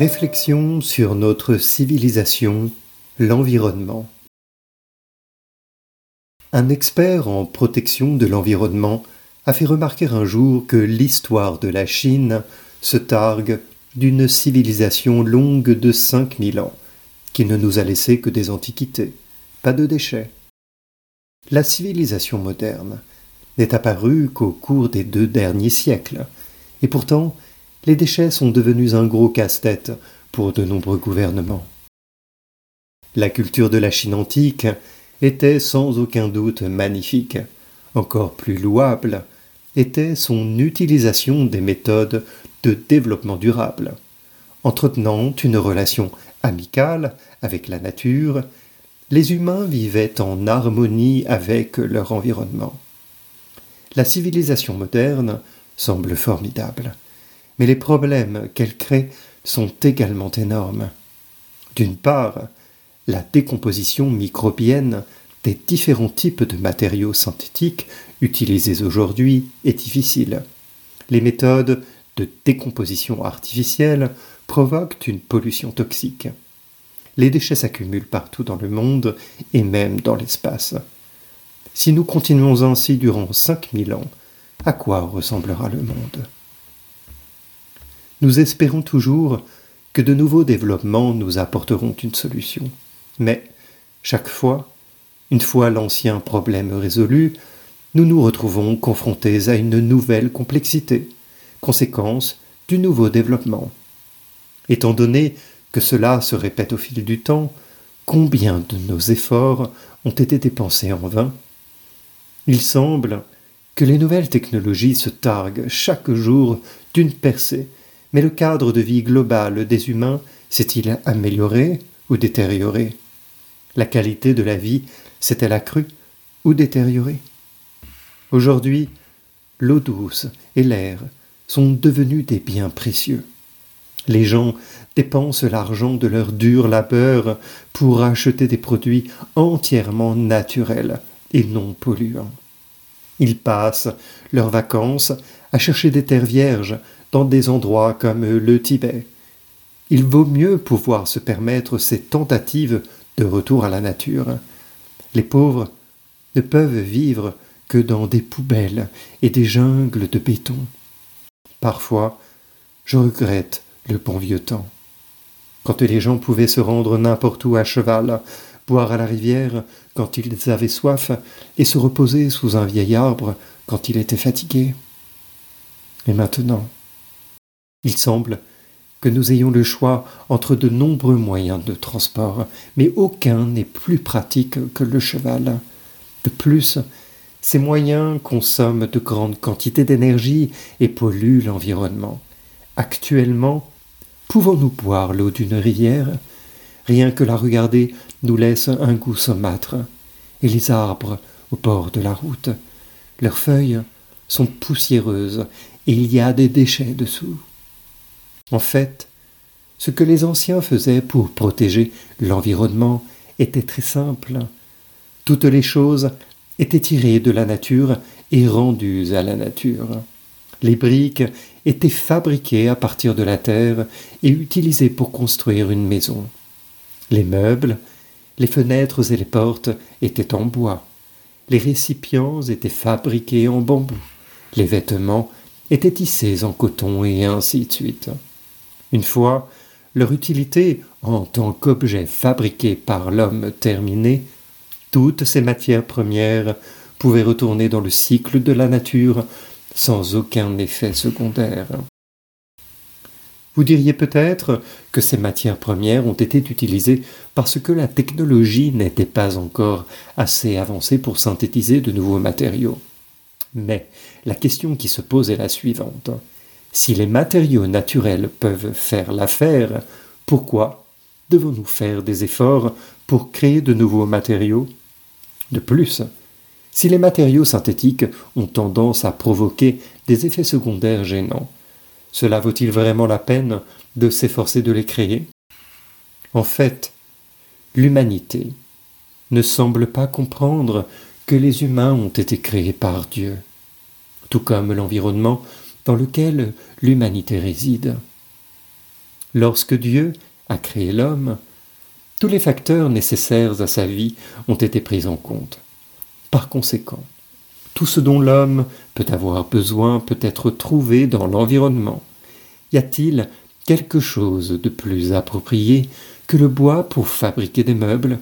Réflexion sur notre civilisation, l'environnement. Un expert en protection de l'environnement a fait remarquer un jour que l'histoire de la Chine se targue d'une civilisation longue de 5000 ans, qui ne nous a laissé que des antiquités, pas de déchets. La civilisation moderne n'est apparue qu'au cours des deux derniers siècles, et pourtant les déchets sont devenus un gros casse-tête pour de nombreux gouvernements. La culture de la Chine antique était sans aucun doute magnifique. Encore plus louable était son utilisation des méthodes de développement durable. Entretenant une relation amicale avec la nature, les humains vivaient en harmonie avec leur environnement. La civilisation moderne semble formidable mais les problèmes qu'elle crée sont également énormes. D'une part, la décomposition microbienne des différents types de matériaux synthétiques utilisés aujourd'hui est difficile. Les méthodes de décomposition artificielle provoquent une pollution toxique. Les déchets s'accumulent partout dans le monde et même dans l'espace. Si nous continuons ainsi durant 5000 ans, à quoi ressemblera le monde? Nous espérons toujours que de nouveaux développements nous apporteront une solution. Mais, chaque fois, une fois l'ancien problème résolu, nous nous retrouvons confrontés à une nouvelle complexité, conséquence du nouveau développement. Étant donné que cela se répète au fil du temps, combien de nos efforts ont été dépensés en vain? Il semble que les nouvelles technologies se targuent chaque jour d'une percée mais le cadre de vie global des humains s'est-il amélioré ou détérioré? La qualité de la vie s'est-elle accrue ou détériorée? Aujourd'hui, l'eau douce et l'air sont devenus des biens précieux. Les gens dépensent l'argent de leur dur labeur pour acheter des produits entièrement naturels et non polluants. Ils passent leurs vacances à chercher des terres vierges dans des endroits comme le Tibet. Il vaut mieux pouvoir se permettre ces tentatives de retour à la nature. Les pauvres ne peuvent vivre que dans des poubelles et des jungles de béton. Parfois, je regrette le bon vieux temps. Quand les gens pouvaient se rendre n'importe où à cheval, boire à la rivière quand ils avaient soif et se reposer sous un vieil arbre quand ils étaient fatigués. Et maintenant, il semble que nous ayons le choix entre de nombreux moyens de transport, mais aucun n'est plus pratique que le cheval. De plus, ces moyens consomment de grandes quantités d'énergie et polluent l'environnement. Actuellement, pouvons-nous boire l'eau d'une rivière? Rien que la regarder nous laisse un goût saumâtre. Et les arbres au bord de la route, leurs feuilles sont poussiéreuses et il y a des déchets dessous. En fait, ce que les anciens faisaient pour protéger l'environnement était très simple. Toutes les choses étaient tirées de la nature et rendues à la nature. Les briques étaient fabriquées à partir de la terre et utilisées pour construire une maison. Les meubles, les fenêtres et les portes étaient en bois. Les récipients étaient fabriqués en bambou. Les vêtements étaient tissés en coton et ainsi de suite. Une fois leur utilité en tant qu'objet fabriqué par l'homme terminée, toutes ces matières premières pouvaient retourner dans le cycle de la nature sans aucun effet secondaire. Vous diriez peut-être que ces matières premières ont été utilisées parce que la technologie n'était pas encore assez avancée pour synthétiser de nouveaux matériaux. Mais la question qui se pose est la suivante. Si les matériaux naturels peuvent faire l'affaire, pourquoi devons-nous faire des efforts pour créer de nouveaux matériaux? De plus, si les matériaux synthétiques ont tendance à provoquer des effets secondaires gênants, cela vaut-il vraiment la peine de s'efforcer de les créer? En fait, l'humanité ne semble pas comprendre que les humains ont été créés par Dieu, tout comme l'environnement dans lequel l'humanité réside. Lorsque Dieu a créé l'homme, tous les facteurs nécessaires à sa vie ont été pris en compte. Par conséquent, tout ce dont l'homme peut avoir besoin peut être trouvé dans l'environnement. Y a-t-il quelque chose de plus approprié que le bois pour fabriquer des meubles?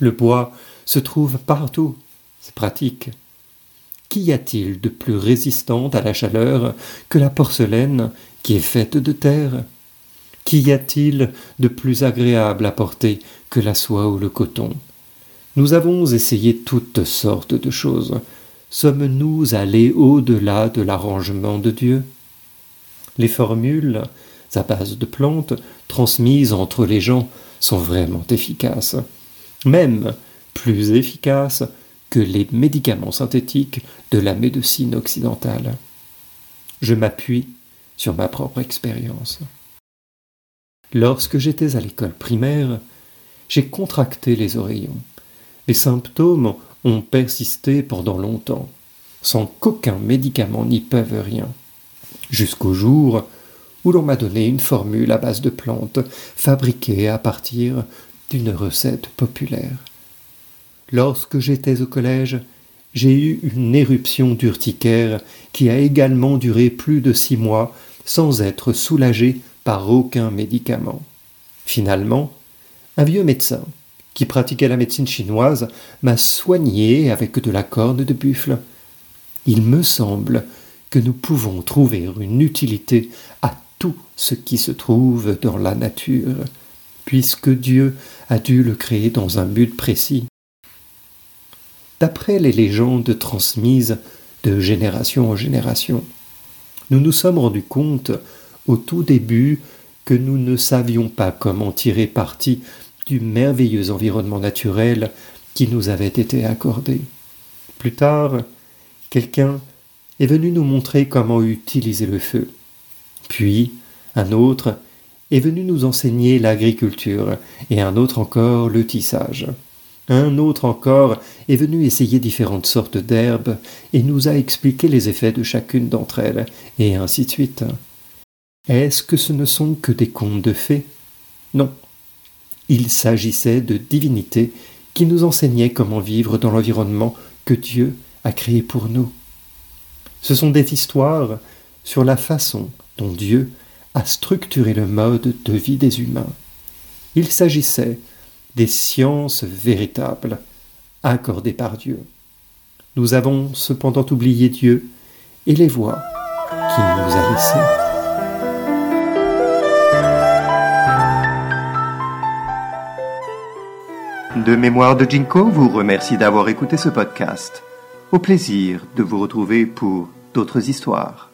Le bois se trouve partout, c'est pratique. Qu'y a-t-il de plus résistant à la chaleur que la porcelaine qui est faite de terre? Qu'y a-t-il de plus agréable à porter que la soie ou le coton? Nous avons essayé toutes sortes de choses. Sommes-nous allés au-delà de l'arrangement de Dieu? Les formules à base de plantes transmises entre les gens sont vraiment efficaces, même plus efficaces les médicaments synthétiques de la médecine occidentale. Je m'appuie sur ma propre expérience. Lorsque j'étais à l'école primaire, j'ai contracté les oreillons. Les symptômes ont persisté pendant longtemps, sans qu'aucun médicament n'y peuvent rien, jusqu'au jour où l'on m'a donné une formule à base de plantes fabriquée à partir d'une recette populaire. Lorsque j'étais au collège, j'ai eu une éruption d'urticaire qui a également duré plus de six mois sans être soulagée par aucun médicament. Finalement, un vieux médecin, qui pratiquait la médecine chinoise, m'a soigné avec de la corne de buffle. Il me semble que nous pouvons trouver une utilité à tout ce qui se trouve dans la nature, puisque Dieu a dû le créer dans un but précis. D'après les légendes transmises de génération en génération, nous nous sommes rendus compte au tout début que nous ne savions pas comment tirer parti du merveilleux environnement naturel qui nous avait été accordé. Plus tard, quelqu'un est venu nous montrer comment utiliser le feu. Puis, un autre est venu nous enseigner l'agriculture, et un autre encore le tissage. Un autre encore est venu essayer différentes sortes d'herbes et nous a expliqué les effets de chacune d'entre elles, et ainsi de suite. Est-ce que ce ne sont que des contes de fées? Non. Il s'agissait de divinités qui nous enseignaient comment vivre dans l'environnement que Dieu a créé pour nous. Ce sont des histoires sur la façon dont Dieu a structuré le mode de vie des humains. Il s'agissait des sciences véritables accordées par Dieu. Nous avons cependant oublié Dieu et les voies qu'il nous a laissées. De Mémoire de Jinko vous remercie d'avoir écouté ce podcast. Au plaisir de vous retrouver pour d'autres histoires.